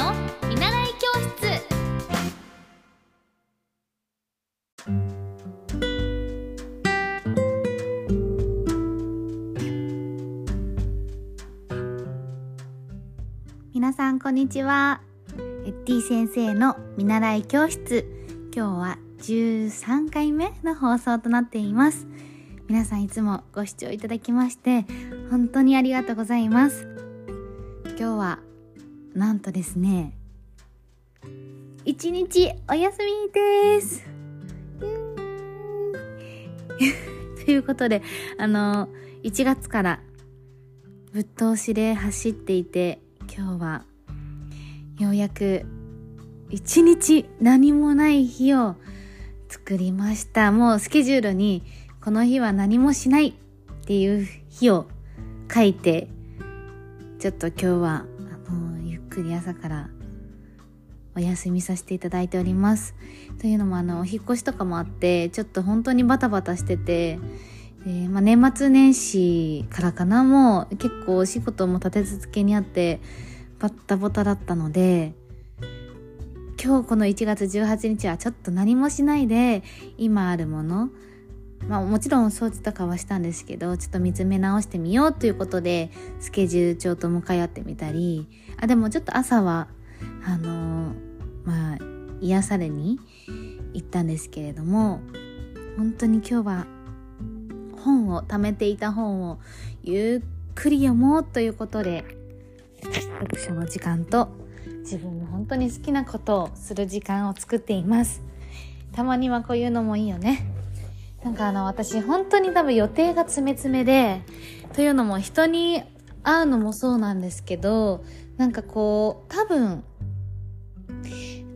の見習い教室。皆さんこんにちは。エッティ先生の見習い教室。今日は13回目の放送となっています。皆さんいつもご視聴いただきまして本当にありがとうございます。今日はなんとですね一日お休みです。ということであの1月からぶっ通しで走っていて今日はようやく一日何もない日を作りました。もうスケジュールにこの日は何もしないっていう日を書いてちょっと今日はくり朝からお休みさせていただいております。というのもあのお引越しとかもあってちょっと本当にバタバタしててえー、まあ、年末年始からかな。もう結構お仕事も立て続けにあってバッタバタだったので今日この1月18日はちょっと何もしないで今あるものまあもちろん掃除とかはしたんですけどちょっと見つめ直してみようということでスケジュール帳と向かい合ってみたりあでもちょっと朝はあのー、まあ癒されに行ったんですけれども本当に今日は本を貯めていた本をゆっくり読もうということで読書の時間と自分の本当に好きなことをする時間を作っています。たまにはこういうのもいいよね。なんかあの私本当に多分予定が詰め詰めでというのも人に会うのもそうなんですけどなんかこう多分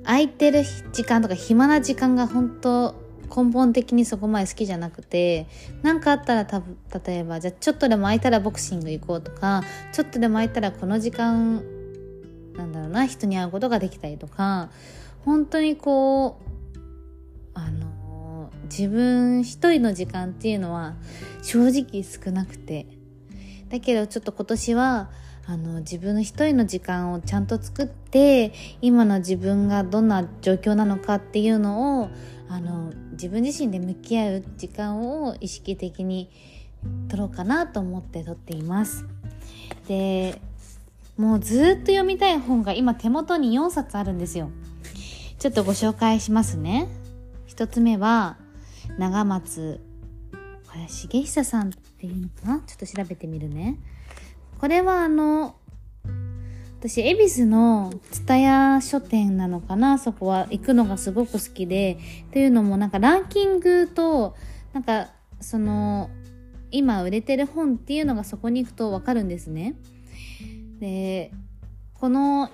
空いてる時間とか暇な時間が本当根本的にそこまで好きじゃなくて何かあったらた例えばじゃあちょっとでも空いたらボクシング行こうとかちょっとでも空いたらこの時間なんだろうな人に会うことができたりとか本当にこうあの自分一人の時間っていうのは正直少なくて。だけどちょっと今年はあの自分の一人の時間をちゃんと作って今の自分がどんな状況なのかっていうのをあの自分自身で向き合う時間を意識的に取ろうかなと思って撮っています。でもうずっと読みたい本が今手元に4冊あるんですよ。ちょっとご紹介しますね。一つ目は長松これ重久さんっていうのかな？ちょっと調べてみるね。これはあの私恵比寿の蔦屋書店なのかな？そこは行くのがすごく好きで。というのもなんかランキングとなんかその今売れてる本っていうのがそこに行くとわかるんですね。でこの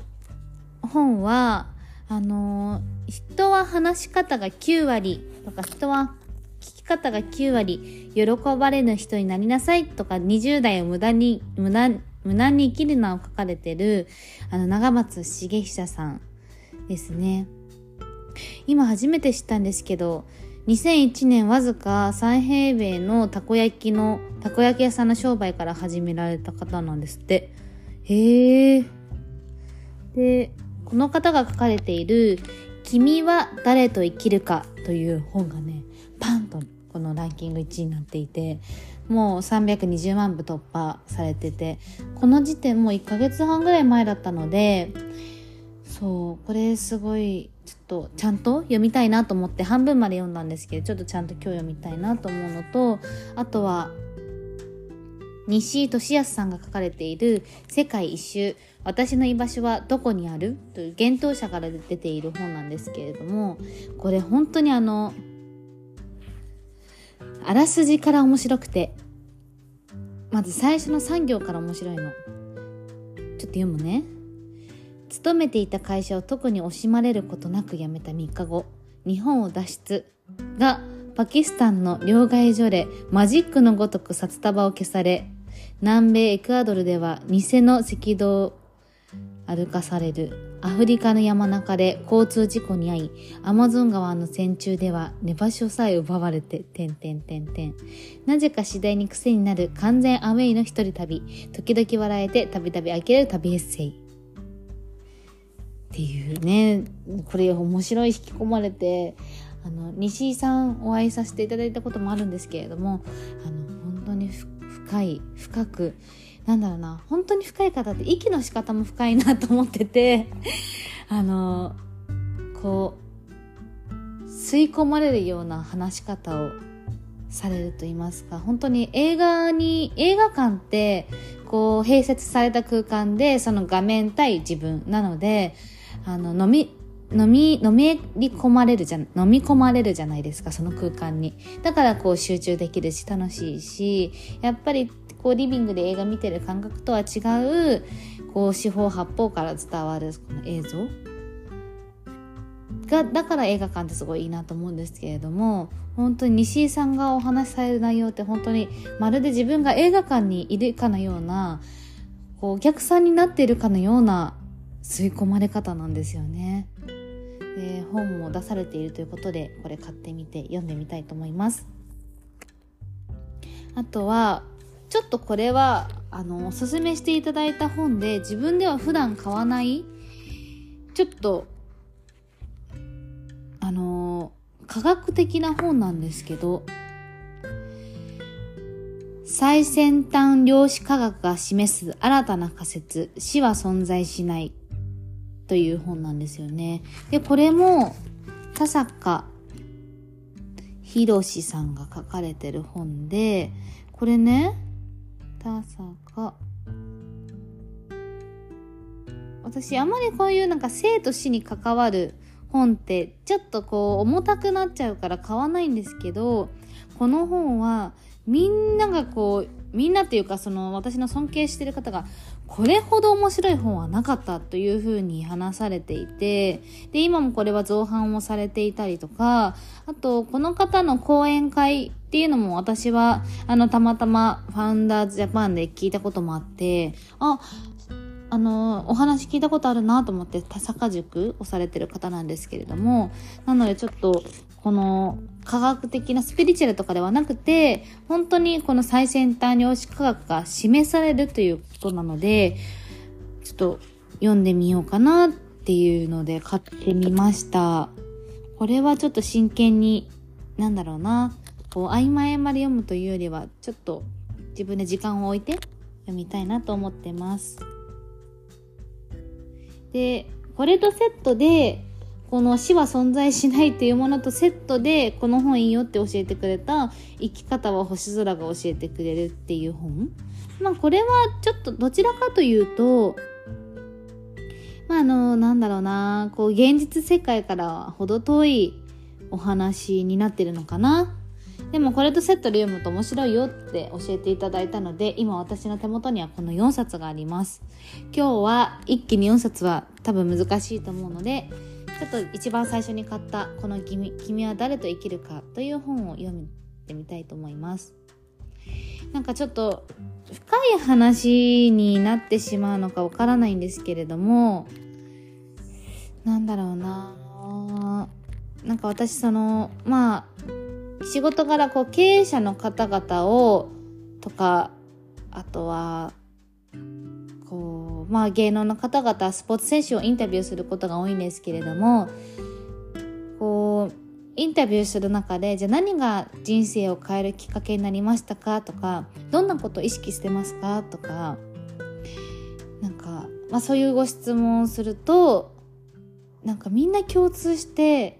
本はあの人は話し方が9割とか人はき方が9割喜ばれぬ人になりなさいとか20代を無駄に無駄無難に生きるなを書かれてる、あの、長松茂久さんですね。今初めて知ったんですけど、2001年わずか3平米のたこ焼きの、たこ焼き屋さんの商売から始められた方なんですって。へえ。で、この方が書かれている、君は誰と生きるかという本がね、パンとこのランキング1位になっていて、もう320万部突破されててこの時点もう1ヶ月半ぐらい前だったのでそうこれすごいちょっとちゃんと読みたいなと思って半分まで読んだんですけどちょっとちゃんと今日読みたいなと思うのとあとは西井俊康さんが書かれている「世界一周私の居場所はどこにある?」という幻冬者から出ている本なんですけれどもこれ本当にあのあらすじから面白くて。まず最初の3行から面白いの。ちょっと読むね。勤めていた会社を特に惜しまれることなく辞めた3日後日本を脱出。がパキスタンの両替所でマジックのごとく札束を消され南米エクアドルでは偽の赤道を歩かされる。アフリカの山中で交通事故に遭い、アマゾン川の戦中では寝場所さえ奪われて、てんてんてんてん。なぜか次第に癖になる完全アウェイの一人旅。時々笑えて、たびたび呆れる旅エッセイ。っていうねこれ面白い引き込まれてあの西井さんお会いさせていただいたこともあるんですけれどもあの本当に深い深くなんだろうな。本当に深い方って息の仕方も深いなと思ってて あのこう吸い込まれるような話し方をされると言いますか。本当に映画に映画館ってこう併設された空間でその画面対自分。なのであの飲み飲み、飲み込まれるじゃ、飲み込まれるじゃないですか、その空間に。だからこう集中できるし楽しいし、やっぱりこうリビングで映画見てる感覚とは違う、こう四方八方から伝わるこの映像が、だから映画館ってすごいいいなと思うんですけれども、本当に西井さんがお話しされる内容って本当にまるで自分が映画館にいるかのような、こうお客さんになっているかのような吸い込まれ方なんですよね。で本も出されているということでこれ買ってみて読んでみたいと思いますあとはちょっとこれはあのおすすめしていただいた本で自分では普段買わないちょっとあの科学的な本なんですけど最先端量子科学が示す新たな仮説死は存在しないという本なんですよね。で、これも、田坂博さんが書かれてる本で、これね、田坂、私あまりこういうなんか生と死に関わる本ってちょっとこう重たくなっちゃうから買わないんですけど、この本はみんながこうみんなっていうかその私の尊敬してる方がこれほど面白い本はなかったというふうに話されていてで今もこれは造反をされていたりとかあとこの方の講演会っていうのも私はあのたまたまファウンダーズジャパンで聞いたこともあってああの、お話聞いたことあるなと思って、田坂塾をされてる方なんですけれども、なのでちょっと、この科学的なスピリチュアルとかではなくて、本当にこの最先端量子科学が示されるということなので、ちょっと読んでみようかなっていうので買ってみました。これはちょっと真剣に、なんだろうな、こう、曖昧まで読むというよりは、ちょっと自分で時間を置いて読みたいなと思ってます。で、これとセットで、この死は存在しないっていうものとセットでこの本いいよって教えてくれた生き方は星空が教えてくれるっていう本。まあこれはちょっとどちらかというとまああのなんだろうなこう現実世界からは程遠いお話になってるのかな。でもこれとセットで読むと面白いよって教えていただいたので今私の手元にはこの4冊があります。今日は一気に4冊は多分難しいと思うのでちょっと一番最初に買ったこの君「君は誰と生きるか」という本を読んでみたいと思います。なんかちょっと深い話になってしまうのかわからないんですけれどもなんだろうな。なんか私そのまあ仕事柄こう経営者の方々をとかあとは、まあ、芸能の方々スポーツ選手をインタビューすることが多いんですけれどもこうインタビューする中でじゃあ何が人生を変えるきっかけになりましたかとかどんなことを意識してますかとかなんか、まあ、そういうご質問をするとなんかみんな共通して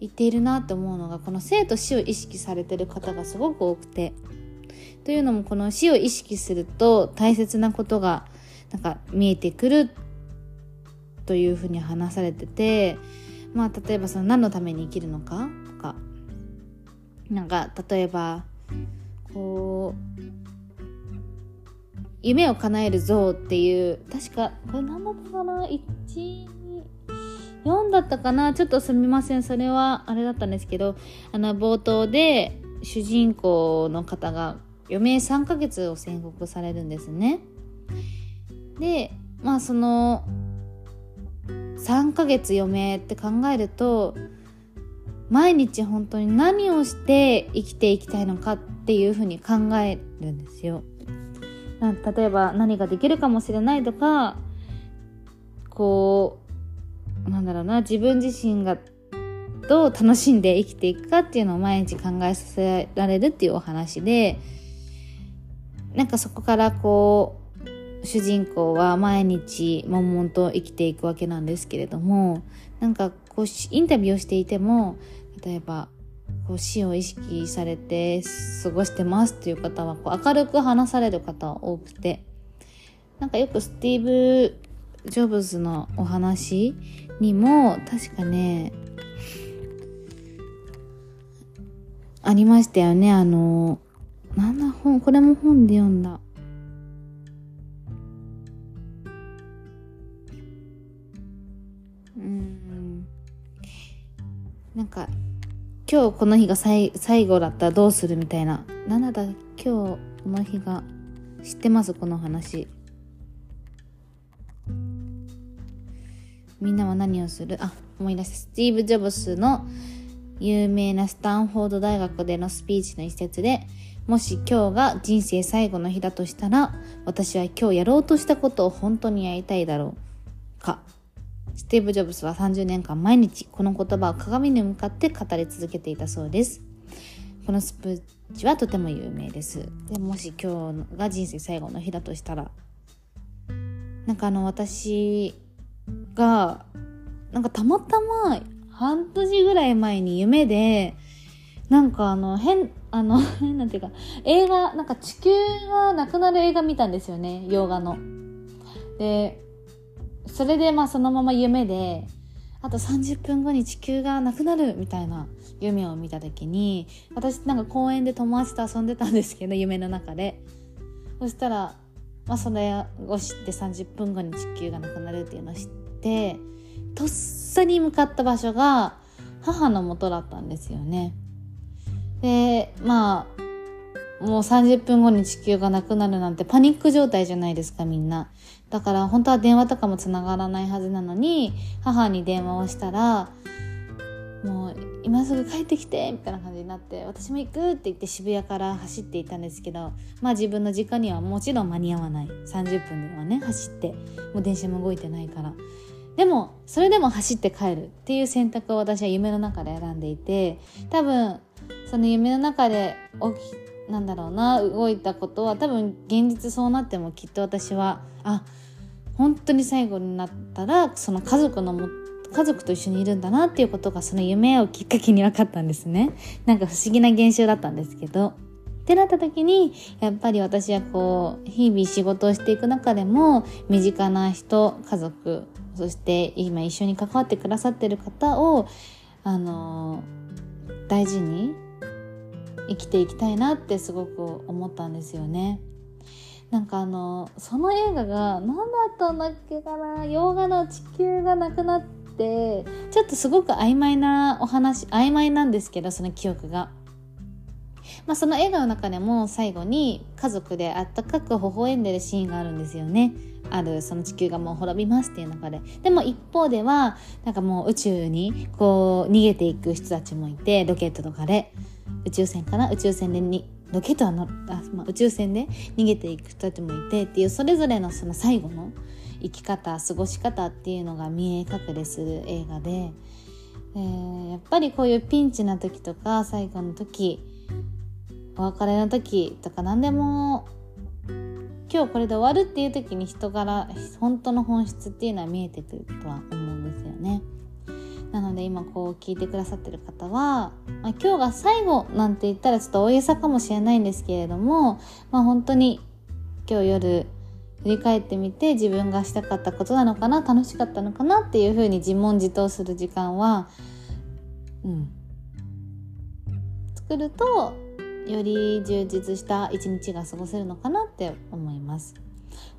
言っているなって思うのがこの生と死を意識されてる方がすごく多くて。というのもこの死を意識すると大切なことがなんか見えてくるというふうに話されててまあ例えばその何のために生きるのかとかなんか例えばこう夢を叶える像っていう確かこれ何だったかな？14だったかな？ちょっとすみません。それはあれだったんですけどあの冒頭で主人公の方が余命3ヶ月を宣告されるんですね。でまあその3ヶ月余命って考えると毎日本当に何をして生きていきたいのかっていうふうに考えるんですよ。例えば何ができるかもしれないとかこうなんだろうな自分自身がどう楽しんで生きていくかっていうのを毎日考えさせられるっていうお話でなんかそこからこう主人公は毎日悶々と生きていくわけなんですけれどもなんかこうインタビューをしていても例えばこう死を意識されて過ごしてますっていう方はこう明るく話される方は多くてなんかよくスティーブ・ジョブズのお話にも確かねありましたよね。あのなんだ本これも本で読んだ。なんか今日この日が最後だったらどうするみたいな。なんだ今日この日が。知ってます？この話。みんなは何をする？あ、思い出した。スティーブ・ジョブスの有名なスタンフォード大学でのスピーチの一節で、もし今日が人生最後の日だとしたら、私は今日やろうとしたことを本当にやりたいだろうか。スティーブ・ジョブスは30年間毎日この言葉を鏡に向かって語り続けていたそうです。このスプーチはとても有名です。でもし今日が人生最後の日だとしたら、なんかあの私が、なんかたまたま半年ぐらい前に夢で、なんかあの変、あの、なんていうか、映画、なんか地球がなくなる映画見たんですよね、洋画の。で、それでまあそのまま夢であと30分後に地球がなくなるみたいな夢を見た時に私なんか公園で友達と遊んでたんですけど夢の中でそしたら、まあ、それを知って30分後に地球がなくなるっていうのを知ってとっさに向かった場所が母の元だったんですよね。でまあもう30分後に地球がなくなるなんてパニック状態じゃないですかみんな。だから本当は電話とかも繋がらないはずなのに母に電話をしたらもう今すぐ帰ってきてみたいな感じになって私も行くって言って渋谷から走っていたんですけどまあ自分の時間にはもちろん間に合わない。30分ではね走って。もう電車も動いてないから。でもそれでも走って帰るっていう選択を私は夢の中で選んでいて多分その夢の中で起きなんだろうな動いたことは多分現実そうなってもきっと私はあ本当に最後になったらその家族のも家族と一緒にいるんだなっていうことがその夢をきっかけに分かったんですね。なんか不思議な現象だったんですけど。ってなった時にやっぱり私はこう日々仕事をしていく中でも身近な人家族そして今一緒に関わってくださってる方をあの大事に生きていきたいなってすごく思ったんですよね。なんかあのその映画が何だったんだっけかな？洋画の地球がなくなってちょっとすごく曖昧なお話曖昧なんですけどその記憶が。まあ、その映画の中でも最後に家族であったかく微笑んでるシーンがあるんですよね。あるその地球がもう滅びますっていう中ででも一方ではなんかもう宇宙にこう逃げていく人たちもいてロケットとかで宇宙船かな？宇宙船でにロケットはのあ、まあ、宇宙船で逃げていく人たちもいてっていうそれぞれのその最後の生き方過ごし方っていうのが見え隠れする映画で、えー、やっぱりこういうピンチな時とか最後の時お別れの時とか何でも今日これで終わるっていう時に人柄本当の本質っていうのは見えてくるとは思うんですよね。なので今こう聞いてくださってる方は、まあ、今日が最後なんて言ったらちょっと大げさかもしれないんですけれども、まあ、本当に今日夜振り返ってみて自分がしたかったことなのかな楽しかったのかなっていうふうに自問自答する時間は、うん、作るとより充実した一日が過ごせるのかなって思います。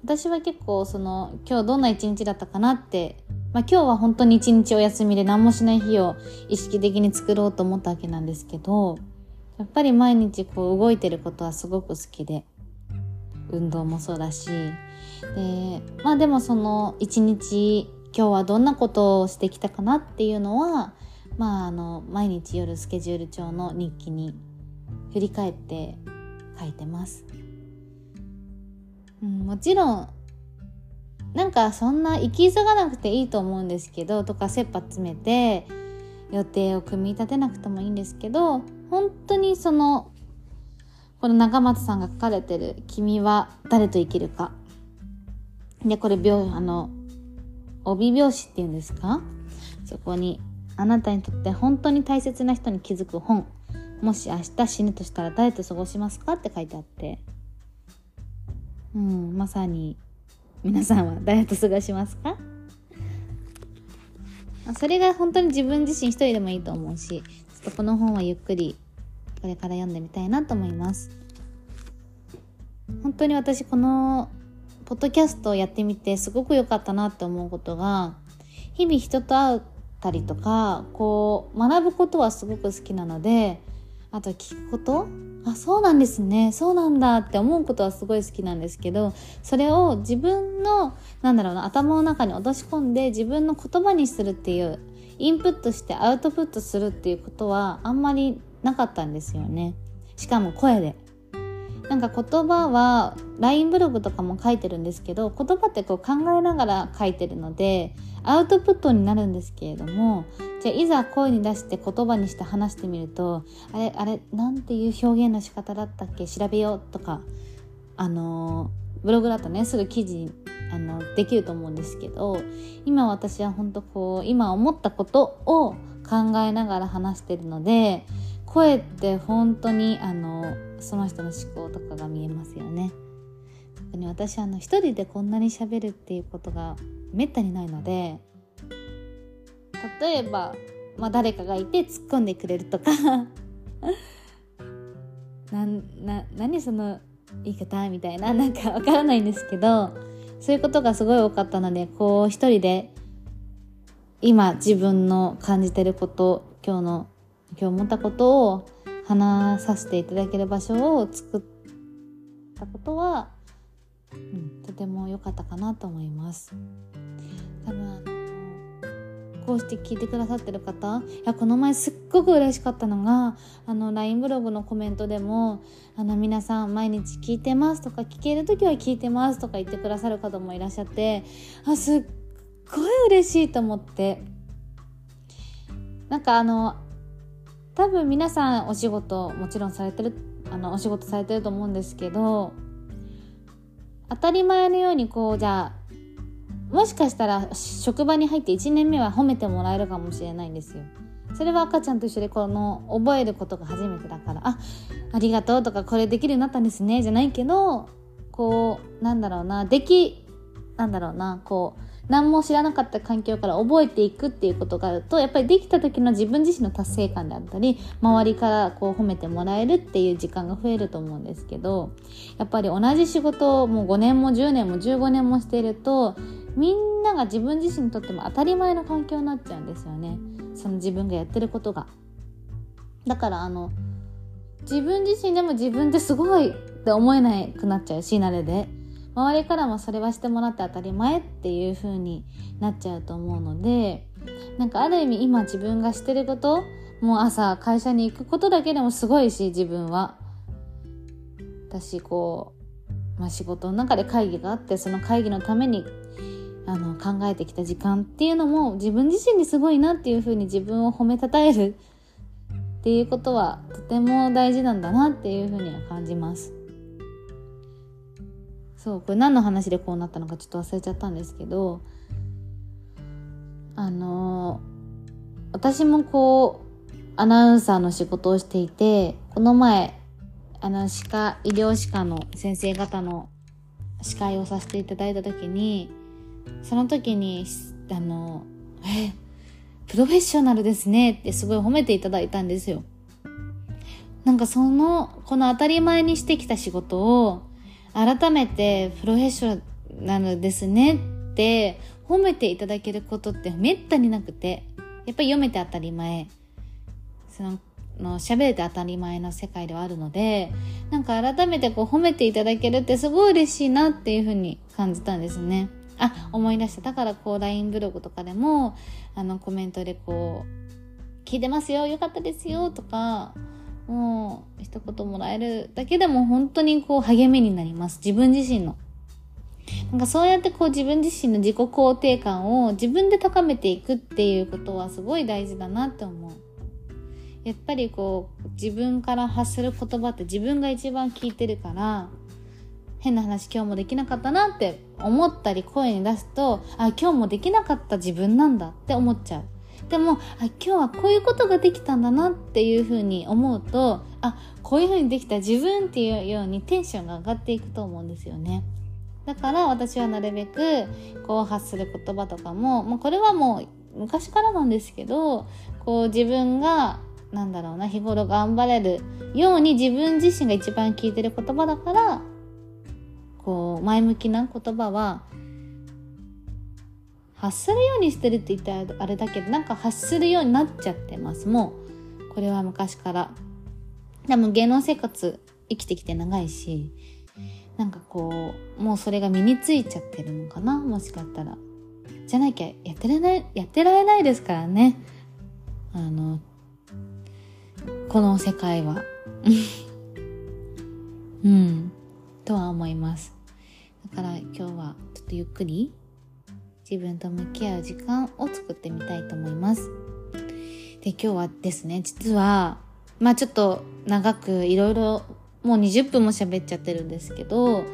私は結構その今日どんな一日だったかなってまあ、今日は本当に一日お休みで何もしない日を意識的に作ろうと思ったわけなんですけどやっぱり毎日こう動いてることはすごく好きで運動もそうだしでまあでもその一日今日はどんなことをしてきたかなっていうのはまああの毎日夜スケジュール帳の日記に振り返って書いてます。うん、もちろんなんかそんな行き急がなくていいと思うんですけどとか切羽詰めて予定を組み立てなくてもいいんですけど本当にそのこの中松さんが書かれてる「君は誰と生きるか」でこれ病あの帯拍子っていうんですか？そこにあなたにとって本当に大切な人に気づく本。もし明日死ぬとしたら誰と過ごしますか？って書いてあって。うんまさに皆さんは誰と過ごしますか？それが本当に自分自身一人でもいいと思うしちょっとこの本はゆっくりこれから読んでみたいなと思います。本当に私このポッドキャストをやってみてすごく良かったなって思うことが日々人と会ったりとかこう学ぶことはすごく好きなのであと聞くことあそうなんですね。そうなんだって思うことはすごい好きなんですけどそれを自分のなんだろうな頭の中に落とし込んで自分の言葉にするっていうインプットしてアウトプットするっていうことはあんまりなかったんですよね。しかも声で。なんか言葉は LINE ブログとかも書いてるんですけど言葉ってこう考えながら書いてるのでアウトプットになるんですけれどもじゃあいざ声に出して言葉にして話してみるとあれあれなんていう表現の仕方だったっけ？調べようとかあのブログだとねすぐ記事あのできると思うんですけど今私は本当こう今思ったことを考えながら話してるので声って本当にあのその人の思考とかが見えますよね。特に私あの一人でこんなに喋るっていうことがめったにないので例えば、まあ、誰かがいて突っ込んでくれるとか。なな何その言い方みたいななんかわからないんですけどそういうことがすごい多かったのでこう一人で今自分の感じてること今日の今日思ったことを話させていただける場所を作ったことは、うん、とても良かったかなと思います。多分あのこうして聞いてくださってる方いやこの前すっごく嬉しかったのがあの LINE ブログのコメントでもあの皆さん毎日聞いてますとか聞ける時は聞いてますとか言ってくださる方もいらっしゃってあすっごい嬉しいと思ってなんかあの多分皆さんお仕事もちろんされてるあのお仕事されてると思うんですけど当たり前のようにこうじゃあもしかしたら職場に入って1年目は褒めてもらえるかもしれないんですよ。それは赤ちゃんと一緒でこの覚えることが初めてだからあありがとうとかこれできるようになったんですねじゃないけどこうなんだろうなできなんだろうなこう何も知らなかった環境から覚えていくっていうことがあるとやっぱりできた時の自分自身の達成感であったり周りからこう褒めてもらえるっていう時間が増えると思うんですけどやっぱり同じ仕事をもう5年も10年も15年もしているとみんなが自分自身にとっても当たり前の環境になっちゃうんですよねその自分がやってることが。だからあの自分自身でも自分ですごいって思えなくなっちゃうし慣れで。周りからもそれはしてもらって当たり前っていう風になっちゃうと思うのでなんかある意味今自分がしてることもう朝会社に行くことだけでもすごいし自分は。私こう、まあ、仕事の中で会議があってその会議のためにあの考えてきた時間っていうのも自分自身にすごいなっていう風に自分を褒めたたえるっていうことはとても大事なんだなっていう風には感じます。そうこれ何の話でこうなったのかちょっと忘れちゃったんですけどあの私もこうアナウンサーの仕事をしていてこの前あの歯科医療歯科の先生方の司会をさせていただいた時にその時にあの「えプロフェッショナルですね」ってすごい褒めていただいたんですよ。なんかそのこの当たり前にしてきた仕事を改めてプロフェッショナルですねって褒めていただけることってめったになくてやっぱり読めて当たり前そのの喋れて当たり前の世界ではあるのでなんか改めてこう褒めていただけるってすごい嬉しいなっていうふうに感じたんですね。あ思い出しただからこう LINE ブログとかでもあのコメントでこう「聞いてますよよかったですよ」とかもう一言もらえるだけでも本当にこう励みになります自分自身のなんかそうやってこう自分自身の自己肯定感を自分で高めていくっていうことはすごい大事だなって思う。やっぱりこう自分から発する言葉って自分が一番聞いてるから変な話今日もできなかったなって思ったり声に出すとあ今日もできなかった自分なんだって思っちゃう。でもあ今日はこういうことができたんだなっていうふうに思うとあこういうふうにできた自分っていうようにテンションが上がっていくと思うんですよね。だから私はなるべくこう発する言葉とかも、まあ、これはもう昔からなんですけどこう自分がなんだろうな日頃頑張れるように自分自身が一番聞いてる言葉だからこう前向きな言葉は発するようにしてるって言ったらあれだけどなんか発するようになっちゃってます。もうこれは昔から。でも芸能生活生きてきて長いしなんかこうもうそれが身についちゃってるのかな？もしかしたら。じゃなきゃやってられないやってられないですからね。あのこの世界は。うん。とは思います。だから今日はちょっとゆっくり自分と向き合う時間を作ってみたいと思います。で今日はですね実はまあちょっと長くいろいろもう20分も喋っちゃってるんですけど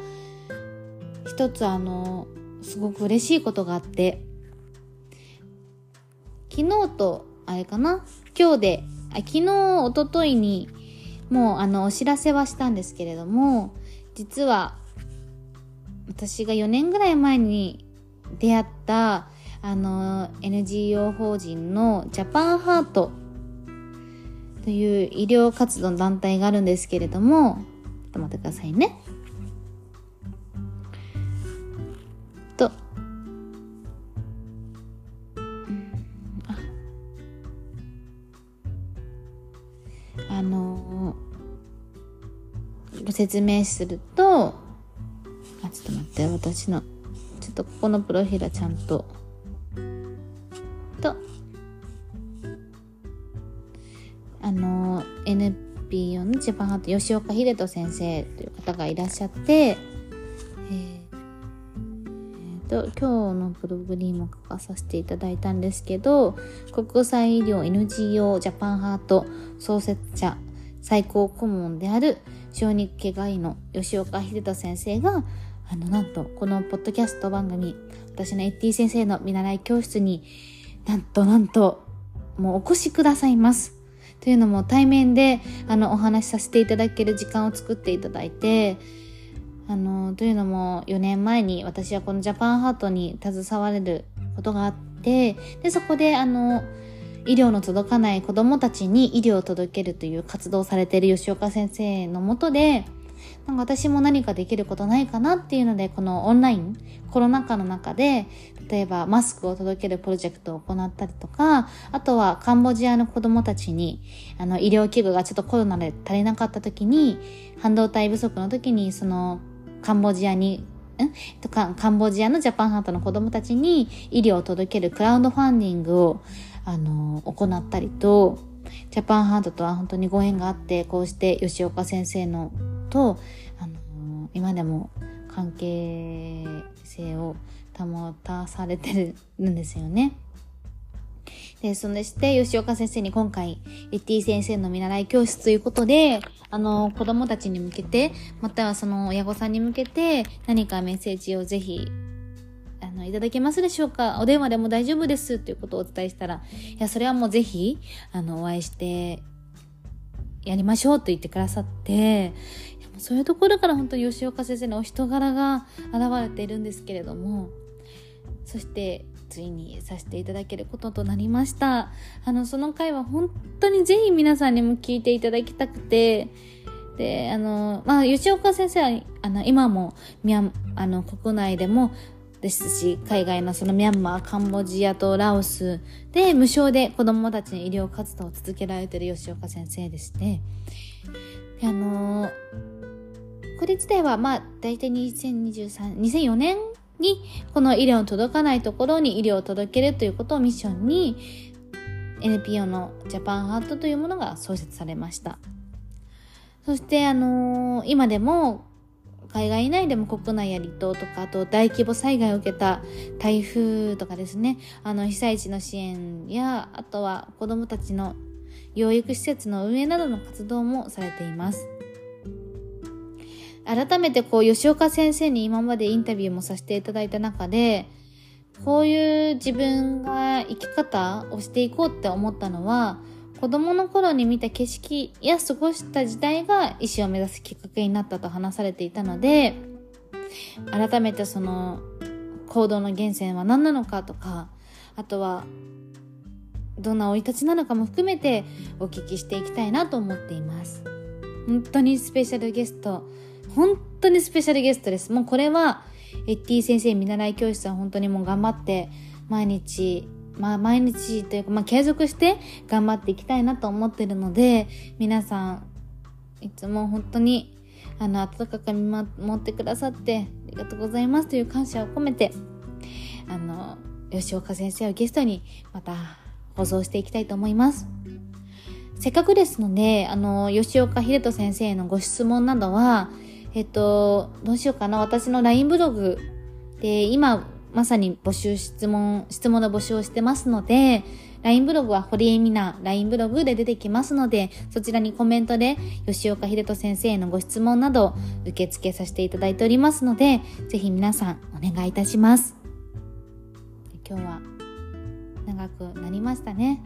一つあのすごく嬉しいことがあって昨日とあれかな？今日であ昨日一昨日にもうあのお知らせはしたんですけれども実は私が4年ぐらい前に出会ったあの NGO 法人のジャパンハートという医療活動の団体があるんですけれどもちょっと待ってくださいね。とあのご説明するとあちょっと待って私のとここのプロフィールはちゃんと。とあの NPO のジャパンハート吉岡秀人先生という方がいらっしゃってえーえーと今日のブログにも書かさせていただいたんですけど国際医療 NGO ジャパンハート創設者最高顧問である小児科外医の吉岡秀人先生があの、なんと、このポッドキャスト番組、私のエッティ先生の見習い教室に、なんとなんと、もうお越しくださいます。というのも対面で、あの、お話しさせていただける時間を作っていただいて、あの、というのも4年前に私はこのジャパンハートに携われることがあって、で、そこであの、医療の届かない子供たちに医療を届けるという活動をされている吉岡先生のもとで、なんか私も何かできることないかなっていうので、このオンライン、コロナ禍の中で、例えばマスクを届けるプロジェクトを行ったりとか、あとはカンボジアの子供たちに、あの、医療器具がちょっとコロナで足りなかった時に、半導体不足の時に、その、カンボジアにん？とか、カンボジアのジャパンハートの子供たちに医療を届けるクラウドファンディングを、あの、行ったりと、ジャパンハートとは本当にご縁があって、こうして吉岡先生のと、あの今でも関係性を保たされてるんですよね。で、そして、吉岡先生に今回、エッティ先生の見習い教室ということで、あの、子供たちに向けて、またはその親御さんに向けて、何かメッセージをぜひ、あの、いただけますでしょうか？お電話でも大丈夫ですということをお伝えしたら、いや、それはもうぜひ、あの、お会いして、やりましょうと言ってくださって、そういうところから本当に吉岡先生のお人柄が現れているんですけれどもそしてついにさせていただけることとなりました。あのその回は本当にぜひ皆さんにも聞いていただきたくてであのまあ吉岡先生はあの今もミャンあの国内でもですし海外のそのミャンマーカンボジアとラオスで無償で子どもたちの医療活動を続けられてる吉岡先生でしてであのこれ自体はまあ大体2023、2004年にこの医療の届かないところに医療を届けるということをミッションに NPO のジャパンハートというものが創設されました。そしてあのー、今でも海外以内でも国内や離島とかあと大規模災害を受けた台風とかですねあの被災地の支援やあとは子どもたちの養育施設の運営などの活動もされています改めてこう吉岡先生に今までインタビューもさせていただいた中でこういう自分が生き方をしていこうって思ったのは子供の頃に見た景色や過ごした時代が医師を目指すきっかけになったと話されていたので改めてその行動の源泉は何なのかとかあとはどんな生い立ちなのかも含めてお聞きしていきたいなと思っています。本当にスペシャルゲスト本当にスペシャルゲストですもうこれはエッティ先生見習い教室は本当にもう頑張って毎日まあ毎日というか、まあ継続して頑張っていきたいなと思ってるので、皆さん、いつも本当に、あの、温かく見守ってくださって、ありがとうございますという感謝を込めて、あの、吉岡先生をゲストにまた放送していきたいと思います。せっかくですので、あの、吉岡秀人先生へのご質問などは、えっと、どうしようかな。私の LINE ブログで、今、まさに募集質問、質問の募集をしてますので、LINE ブログは堀江美奈 LINE ブログで出てきますので、そちらにコメントで吉岡秀人先生へのご質問など受け付けさせていただいておりますので、ぜひ皆さんお願いいたします。今日は長くなりましたね。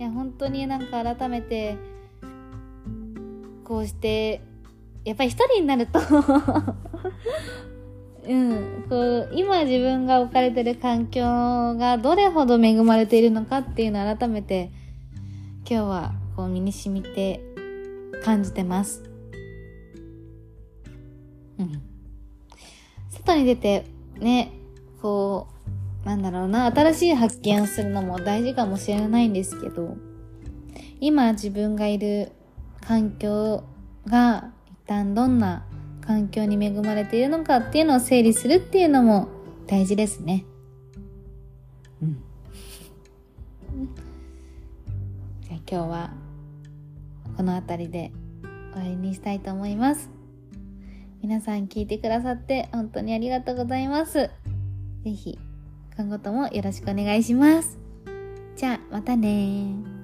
いや、本当になんか改めて、こうして、やっぱり一人になると うん、こう今自分が置かれてる環境がどれほど恵まれているのかっていうのを改めて今日はこう身に染みて感じてます。うん。外に出てね、こう、なんだろうな、新しい発見をするのも大事かもしれないんですけど、今自分がいる環境が旦どんな環境に恵まれているのかっていうのを整理するっていうのも大事ですね。うん。じゃあ今日はこの辺りで終わりにしたいと思います。皆さん聞いてくださって本当にありがとうございます。ぜひ今後ともよろしくお願いします。じゃあまたね